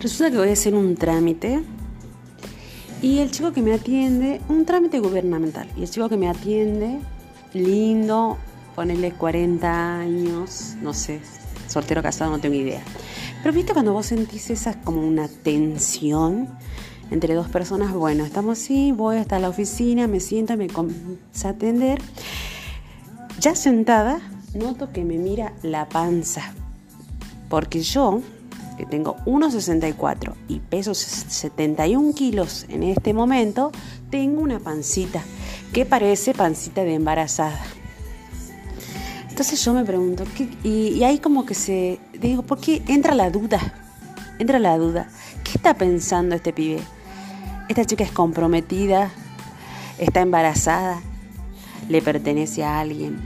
Resulta que voy a hacer un trámite y el chico que me atiende, un trámite gubernamental, y el chico que me atiende, lindo, ponerle 40 años, no sé, soltero casado, no tengo idea. Pero viste cuando vos sentís esa como una tensión entre dos personas, bueno, estamos así, voy hasta la oficina, me siento, me comienza a atender. Ya sentada, noto que me mira la panza, porque yo que tengo 1,64 y peso 71 kilos en este momento, tengo una pancita que parece pancita de embarazada. Entonces yo me pregunto, y, ahí como que se, digo, ¿por qué entra la duda? Entra la duda. ¿Qué está pensando este pibe? Esta chica es comprometida, está embarazada, le pertenece a alguien.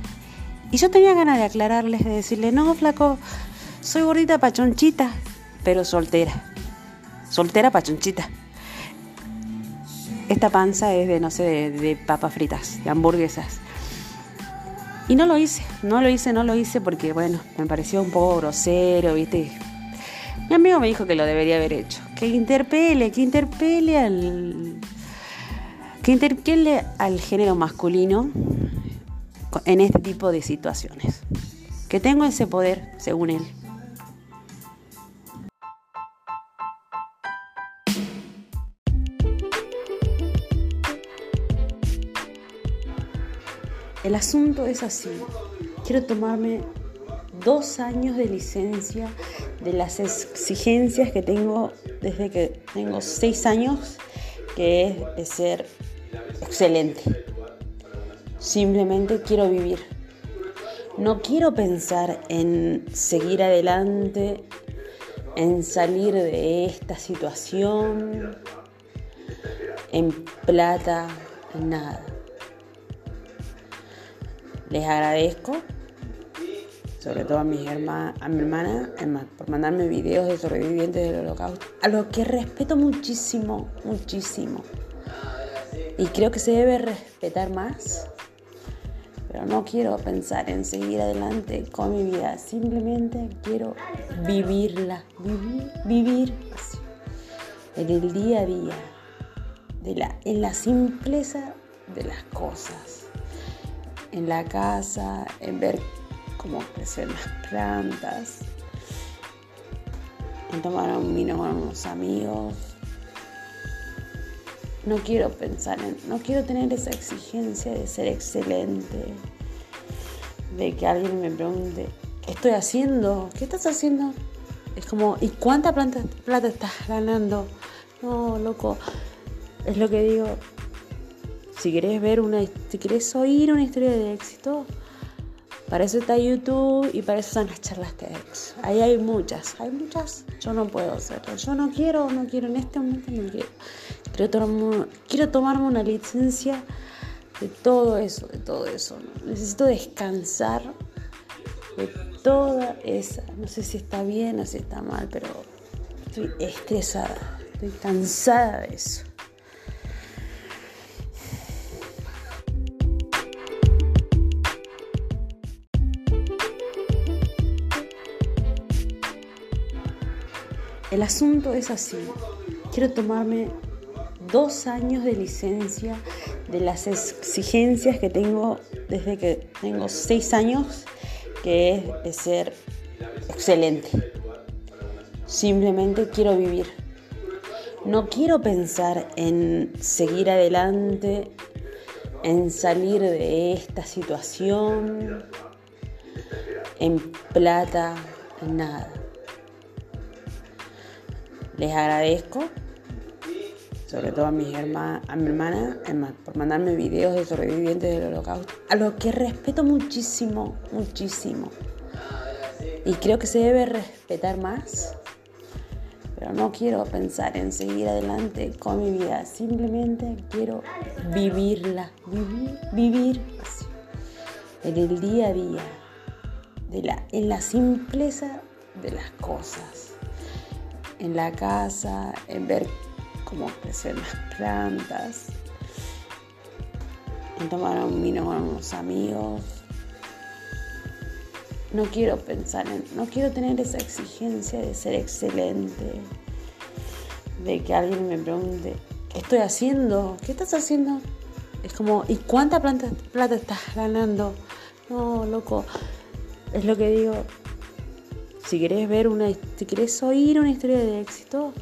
Y yo tenía ganas de aclararles, de decirle, no, flaco, soy gordita pachonchita, pero soltera. Soltera pachonchita. Esta panza es de, no sé, de, papas fritas, de hamburguesas. Y no lo hice, no lo hice, no lo hice porque, bueno, me pareció un poco grosero, ¿viste? Mi amigo me dijo que lo debería haber hecho. Que interpele, que interpele al. que interpele al género masculino en este tipo de situaciones. Que tengo ese poder, según él. El asunto es así. Quiero tomarme dos años de licencia de las exigencias que tengo desde que tengo seis años, que es de ser excelente. Simplemente quiero vivir. No quiero pensar en seguir adelante, en salir de esta situación, en plata, en nada. Les agradezco, sobre todo a, mis a mi hermana, por mandarme videos de sobrevivientes del holocausto, a lo que respeto muchísimo, muchísimo. Y creo que se debe respetar más, pero no quiero pensar en seguir adelante con mi vida, simplemente quiero vivirla, vivir, vivir así, en el día a día, de la, en la simpleza de las cosas en la casa, en ver cómo crecen las plantas, en tomar un vino con unos amigos. No quiero pensar en, no quiero tener esa exigencia de ser excelente, de que alguien me pregunte, ¿qué estoy haciendo? ¿Qué estás haciendo? Es como, ¿y cuánta plata, plata estás ganando? No, loco, es lo que digo, si querés ver una, si querés oír una historia de éxito, para eso está YouTube y para eso están las charlas TEDx. Ahí hay muchas, hay muchas. Yo no puedo hacerlo. Yo no quiero, no quiero en este momento, no quiero. Quiero tomarme, quiero tomarme una licencia de todo eso, de todo eso. Necesito descansar de toda esa. No sé si está bien o si está mal, pero estoy estresada, estoy cansada de eso. El asunto es así. Quiero tomarme dos años de licencia de las exigencias que tengo desde que tengo seis años, que es de ser excelente. Simplemente quiero vivir. No quiero pensar en seguir adelante, en salir de esta situación, en plata, en nada. Les agradezco, sobre todo a, mis a mi hermana, por mandarme videos de sobrevivientes del holocausto, a lo que respeto muchísimo, muchísimo. Y creo que se debe respetar más, pero no quiero pensar en seguir adelante con mi vida, simplemente quiero vivirla, vivir, vivir así, en el día a día, de la, en la simpleza de las cosas en la casa, en ver cómo crecen las plantas, en tomar un vino con unos amigos. No quiero pensar en, no quiero tener esa exigencia de ser excelente, de que alguien me pregunte, ¿qué estoy haciendo? ¿Qué estás haciendo? Es como, ¿y cuánta plata, plata estás ganando? No, loco, es lo que digo. Si querés ver una, si querés oír una historia de éxito,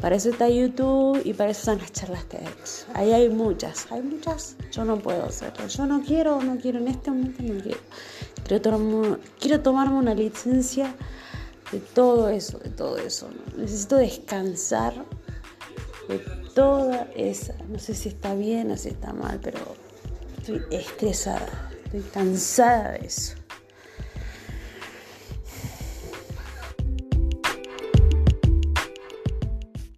para eso está YouTube y para eso están las charlas TEDx. Ahí hay muchas, hay muchas. Yo no puedo hacerlo. Yo no quiero, no quiero, en este momento no quiero. Quiero tomarme, quiero tomarme una licencia de todo eso, de todo eso. Necesito descansar de toda esa. No sé si está bien o si está mal, pero estoy estresada, estoy cansada de eso.